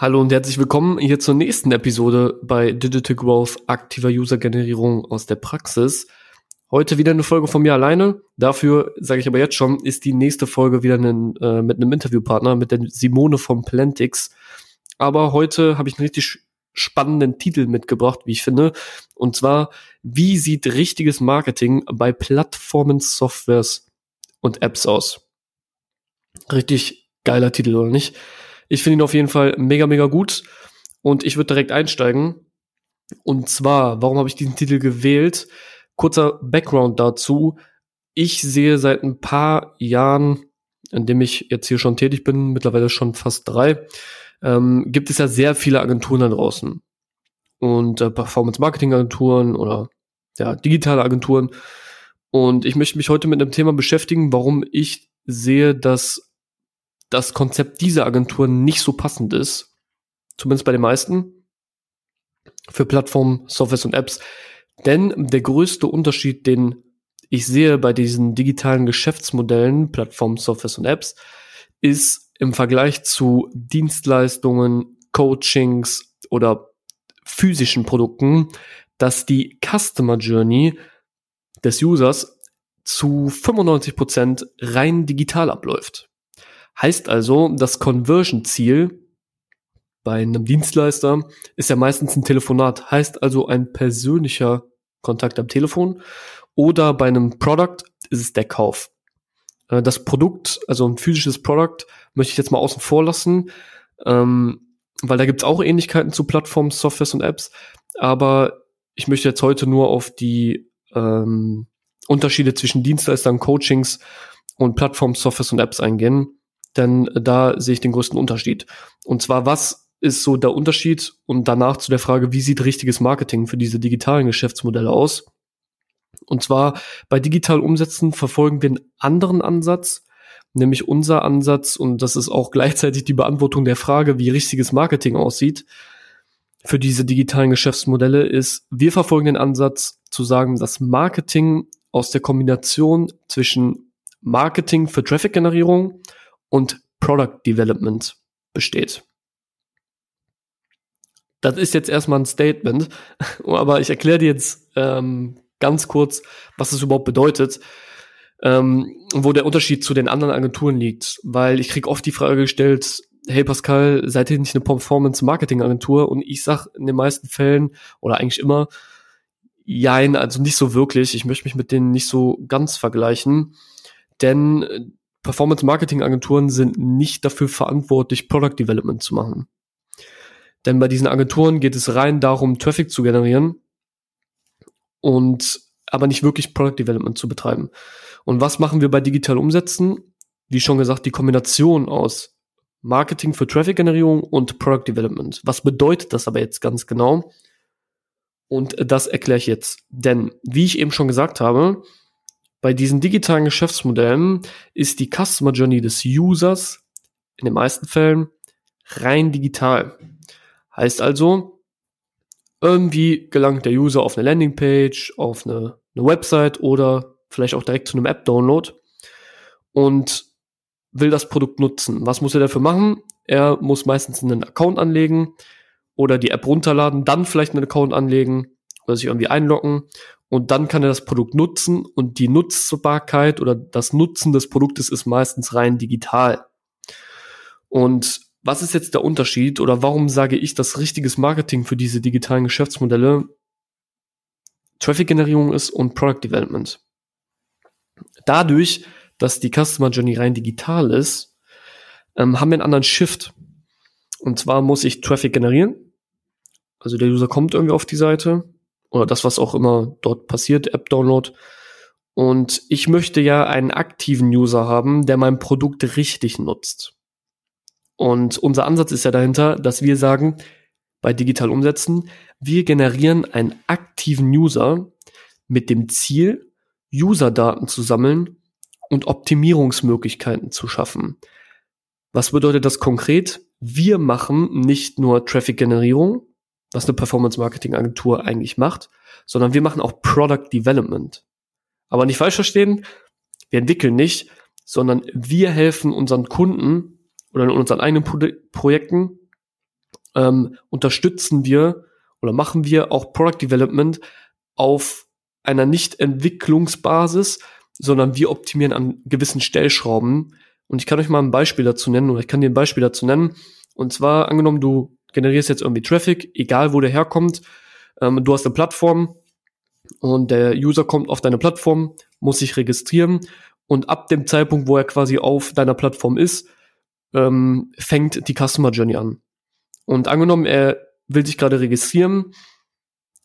Hallo und herzlich willkommen hier zur nächsten Episode bei Digital Growth aktiver User-Generierung aus der Praxis. Heute wieder eine Folge von mir alleine. Dafür sage ich aber jetzt schon, ist die nächste Folge wieder einen, äh, mit einem Interviewpartner, mit der Simone von Plantix. Aber heute habe ich einen richtig spannenden Titel mitgebracht, wie ich finde. Und zwar, wie sieht richtiges Marketing bei Plattformen, Softwares und Apps aus? Richtig geiler Titel, oder nicht? Ich finde ihn auf jeden Fall mega, mega gut. Und ich würde direkt einsteigen. Und zwar, warum habe ich diesen Titel gewählt? Kurzer Background dazu. Ich sehe seit ein paar Jahren, in dem ich jetzt hier schon tätig bin, mittlerweile schon fast drei, ähm, gibt es ja sehr viele Agenturen da draußen. Und äh, Performance-Marketing-Agenturen oder ja, digitale Agenturen. Und ich möchte mich heute mit einem Thema beschäftigen, warum ich sehe, dass das Konzept dieser Agentur nicht so passend ist, zumindest bei den meisten, für Plattformen, Softwares und Apps. Denn der größte Unterschied, den ich sehe bei diesen digitalen Geschäftsmodellen, Plattformen, Softwares und Apps, ist im Vergleich zu Dienstleistungen, Coachings oder physischen Produkten, dass die Customer Journey des Users zu 95 Prozent rein digital abläuft. Heißt also, das Conversion-Ziel bei einem Dienstleister ist ja meistens ein Telefonat, heißt also ein persönlicher Kontakt am Telefon oder bei einem Product ist es der Kauf. Äh, das Produkt, also ein physisches Produkt, möchte ich jetzt mal außen vor lassen, ähm, weil da gibt es auch Ähnlichkeiten zu Plattformen, Softwares und Apps, aber ich möchte jetzt heute nur auf die ähm, Unterschiede zwischen Dienstleistern, Coachings und Plattformen, Softwares und Apps eingehen denn da sehe ich den größten Unterschied. Und zwar, was ist so der Unterschied und danach zu der Frage, wie sieht richtiges Marketing für diese digitalen Geschäftsmodelle aus? Und zwar bei digital Umsätzen verfolgen wir einen anderen Ansatz, nämlich unser Ansatz, und das ist auch gleichzeitig die Beantwortung der Frage, wie richtiges Marketing aussieht für diese digitalen Geschäftsmodelle, ist, wir verfolgen den Ansatz zu sagen, dass Marketing aus der Kombination zwischen Marketing für Traffic-Generierung und Product Development besteht. Das ist jetzt erstmal ein Statement, aber ich erkläre dir jetzt ähm, ganz kurz, was es überhaupt bedeutet, ähm, wo der Unterschied zu den anderen Agenturen liegt. Weil ich krieg oft die Frage gestellt, hey Pascal, seid ihr nicht eine Performance-Marketing-Agentur? Und ich sag in den meisten Fällen oder eigentlich immer, jein, also nicht so wirklich. Ich möchte mich mit denen nicht so ganz vergleichen. Denn Performance-Marketing-Agenturen sind nicht dafür verantwortlich, Product Development zu machen. Denn bei diesen Agenturen geht es rein darum, Traffic zu generieren und aber nicht wirklich Product Development zu betreiben. Und was machen wir bei digital Umsätzen? Wie schon gesagt, die Kombination aus Marketing für Traffic-Generierung und Product Development. Was bedeutet das aber jetzt ganz genau? Und das erkläre ich jetzt. Denn, wie ich eben schon gesagt habe, bei diesen digitalen Geschäftsmodellen ist die Customer Journey des Users in den meisten Fällen rein digital. Heißt also, irgendwie gelangt der User auf eine Landingpage, auf eine, eine Website oder vielleicht auch direkt zu einem App-Download und will das Produkt nutzen. Was muss er dafür machen? Er muss meistens einen Account anlegen oder die App runterladen, dann vielleicht einen Account anlegen oder sich irgendwie einloggen und dann kann er das Produkt nutzen und die Nutzbarkeit oder das Nutzen des Produktes ist meistens rein digital. Und was ist jetzt der Unterschied oder warum sage ich, dass richtiges Marketing für diese digitalen Geschäftsmodelle Traffic-Generierung ist und Product Development? Dadurch, dass die Customer Journey rein digital ist, ähm, haben wir einen anderen Shift. Und zwar muss ich Traffic generieren. Also der User kommt irgendwie auf die Seite, oder das, was auch immer dort passiert, App-Download. Und ich möchte ja einen aktiven User haben, der mein Produkt richtig nutzt. Und unser Ansatz ist ja dahinter, dass wir sagen, bei digital umsetzen, wir generieren einen aktiven User mit dem Ziel, User-Daten zu sammeln und Optimierungsmöglichkeiten zu schaffen. Was bedeutet das konkret? Wir machen nicht nur Traffic-Generierung, was eine Performance-Marketing-Agentur eigentlich macht, sondern wir machen auch Product Development. Aber nicht falsch verstehen, wir entwickeln nicht, sondern wir helfen unseren Kunden oder in unseren eigenen Pro Projekten ähm, unterstützen wir oder machen wir auch Product Development auf einer nicht Entwicklungsbasis, sondern wir optimieren an gewissen Stellschrauben. Und ich kann euch mal ein Beispiel dazu nennen oder ich kann dir ein Beispiel dazu nennen. Und zwar angenommen, du generierst jetzt irgendwie Traffic, egal wo der herkommt. Ähm, du hast eine Plattform und der User kommt auf deine Plattform, muss sich registrieren und ab dem Zeitpunkt, wo er quasi auf deiner Plattform ist, ähm, fängt die Customer Journey an. Und angenommen, er will sich gerade registrieren,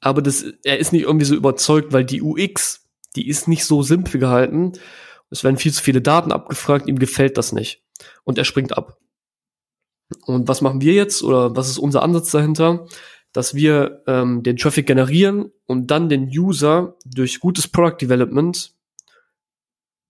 aber das, er ist nicht irgendwie so überzeugt, weil die UX, die ist nicht so simpel gehalten. Es werden viel zu viele Daten abgefragt, ihm gefällt das nicht. Und er springt ab. Und was machen wir jetzt oder was ist unser Ansatz dahinter? Dass wir ähm, den Traffic generieren und dann den User durch gutes Product Development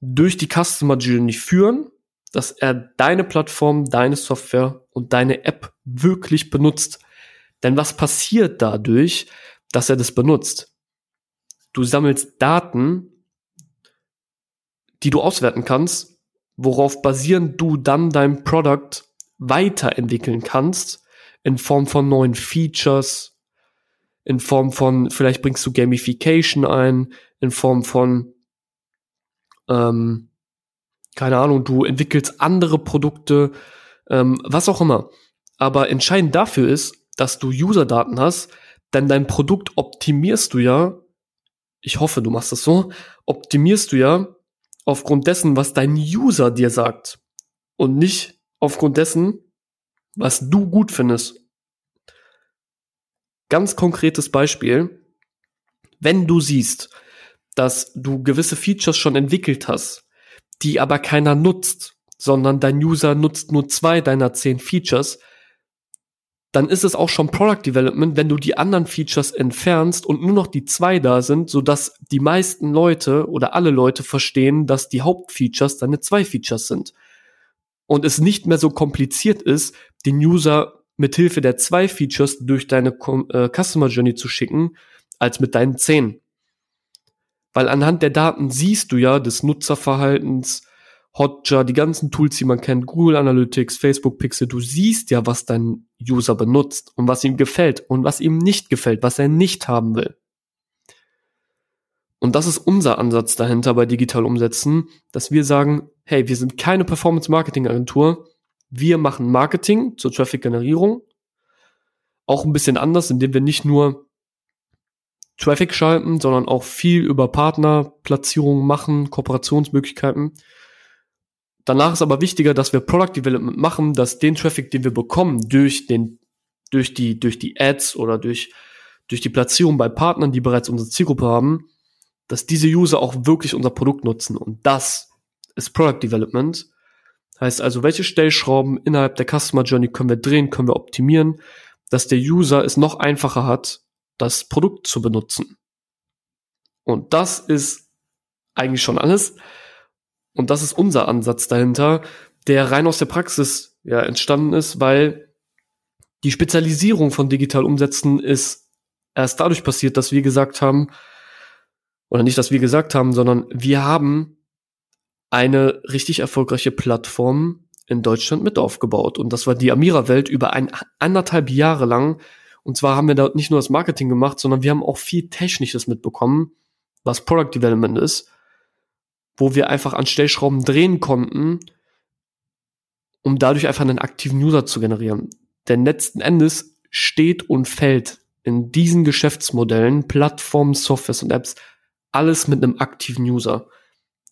durch die Customer Journey führen, dass er deine Plattform, deine Software und deine App wirklich benutzt. Denn was passiert dadurch, dass er das benutzt? Du sammelst Daten, die du auswerten kannst, worauf basierend du dann dein Produkt weiterentwickeln kannst in Form von neuen Features, in Form von, vielleicht bringst du Gamification ein, in Form von, ähm, keine Ahnung, du entwickelst andere Produkte, ähm, was auch immer. Aber entscheidend dafür ist, dass du User-Daten hast, denn dein Produkt optimierst du ja, ich hoffe, du machst das so, optimierst du ja aufgrund dessen, was dein User dir sagt und nicht aufgrund dessen, was du gut findest. Ganz konkretes Beispiel. Wenn du siehst, dass du gewisse Features schon entwickelt hast, die aber keiner nutzt, sondern dein User nutzt nur zwei deiner zehn Features, dann ist es auch schon Product Development, wenn du die anderen Features entfernst und nur noch die zwei da sind, sodass die meisten Leute oder alle Leute verstehen, dass die Hauptfeatures deine zwei Features sind und es nicht mehr so kompliziert ist, den User mit Hilfe der zwei Features durch deine äh, Customer Journey zu schicken, als mit deinen zehn. Weil anhand der Daten siehst du ja des Nutzerverhaltens, Hotjar, die ganzen Tools, die man kennt, Google Analytics, Facebook Pixel, du siehst ja, was dein User benutzt und was ihm gefällt und was ihm nicht gefällt, was er nicht haben will. Und das ist unser Ansatz dahinter bei digital umsetzen, dass wir sagen, hey, wir sind keine Performance Marketing Agentur. Wir machen Marketing zur Traffic Generierung. Auch ein bisschen anders, indem wir nicht nur Traffic schalten, sondern auch viel über Partnerplatzierungen machen, Kooperationsmöglichkeiten. Danach ist aber wichtiger, dass wir Product Development machen, dass den Traffic, den wir bekommen durch den, durch die, durch die Ads oder durch, durch die Platzierung bei Partnern, die bereits unsere Zielgruppe haben, dass diese User auch wirklich unser Produkt nutzen. Und das ist Product Development. Heißt also, welche Stellschrauben innerhalb der Customer Journey können wir drehen, können wir optimieren, dass der User es noch einfacher hat, das Produkt zu benutzen. Und das ist eigentlich schon alles. Und das ist unser Ansatz dahinter, der rein aus der Praxis ja entstanden ist, weil die Spezialisierung von digital umsetzen ist erst dadurch passiert, dass wir gesagt haben, oder nicht, dass wir gesagt haben, sondern wir haben eine richtig erfolgreiche Plattform in Deutschland mit aufgebaut. Und das war die Amira-Welt über ein, anderthalb Jahre lang. Und zwar haben wir da nicht nur das Marketing gemacht, sondern wir haben auch viel Technisches mitbekommen, was Product Development ist, wo wir einfach an Stellschrauben drehen konnten, um dadurch einfach einen aktiven User zu generieren. Denn letzten Endes steht und fällt in diesen Geschäftsmodellen, Plattformen, Softwares und Apps alles mit einem aktiven User.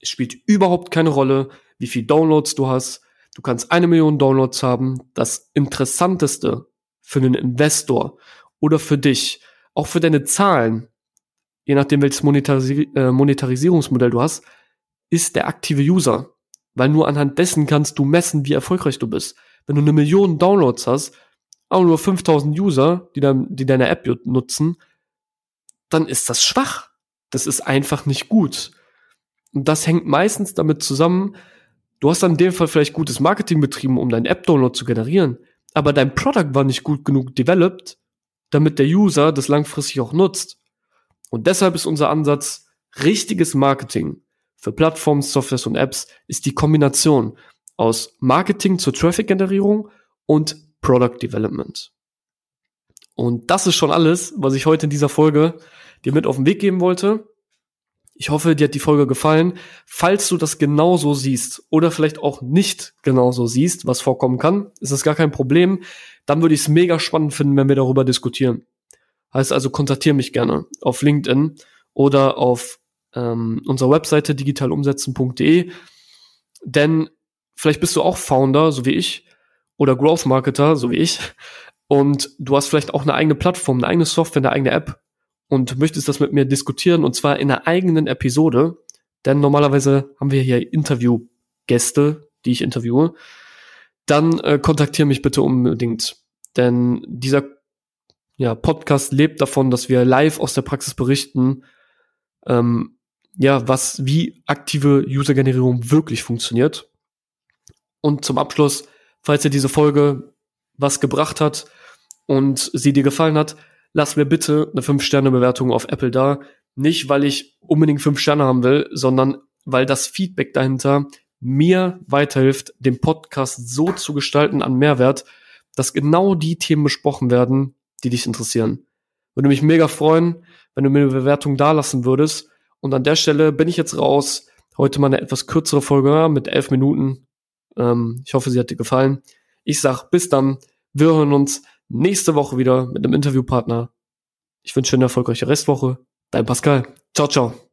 Es spielt überhaupt keine Rolle, wie viel Downloads du hast. Du kannst eine Million Downloads haben. Das Interessanteste für einen Investor oder für dich, auch für deine Zahlen, je nachdem welches Monetarisi äh, Monetarisierungsmodell du hast, ist der aktive User. Weil nur anhand dessen kannst du messen, wie erfolgreich du bist. Wenn du eine Million Downloads hast, aber nur 5000 User, die, dann, die deine App nutzen, dann ist das schwach das ist einfach nicht gut. Und das hängt meistens damit zusammen, du hast dann in dem Fall vielleicht gutes Marketing betrieben, um deinen App-Download zu generieren, aber dein Product war nicht gut genug developed, damit der User das langfristig auch nutzt. Und deshalb ist unser Ansatz, richtiges Marketing für Plattformen, Softwares und Apps ist die Kombination aus Marketing zur Traffic-Generierung und Product Development. Und das ist schon alles, was ich heute in dieser Folge dir mit auf den Weg geben wollte. Ich hoffe, dir hat die Folge gefallen. Falls du das genauso siehst oder vielleicht auch nicht genauso siehst, was vorkommen kann, ist das gar kein Problem. Dann würde ich es mega spannend finden, wenn wir darüber diskutieren. Heißt also, kontaktiere mich gerne auf LinkedIn oder auf ähm, unserer Webseite digitalumsetzen.de. Denn vielleicht bist du auch Founder, so wie ich, oder Growth Marketer, so wie ich, und du hast vielleicht auch eine eigene Plattform, eine eigene Software, eine eigene App und möchtest das mit mir diskutieren und zwar in einer eigenen Episode, denn normalerweise haben wir hier Interviewgäste, die ich interviewe, dann äh, kontaktiere mich bitte unbedingt, denn dieser ja, Podcast lebt davon, dass wir live aus der Praxis berichten, ähm, ja, was, wie aktive User-Generierung wirklich funktioniert. Und zum Abschluss, falls dir diese Folge was gebracht hat und sie dir gefallen hat, lass mir bitte eine 5-Sterne-Bewertung auf Apple da. Nicht, weil ich unbedingt 5 Sterne haben will, sondern weil das Feedback dahinter mir weiterhilft, den Podcast so zu gestalten an Mehrwert, dass genau die Themen besprochen werden, die dich interessieren. Würde mich mega freuen, wenn du mir eine Bewertung da lassen würdest. Und an der Stelle bin ich jetzt raus. Heute mal eine etwas kürzere Folge mit elf Minuten. Ähm, ich hoffe, sie hat dir gefallen. Ich sag bis dann. Wir hören uns nächste Woche wieder mit einem Interviewpartner. Ich wünsche eine erfolgreiche Restwoche. Dein Pascal. Ciao, ciao.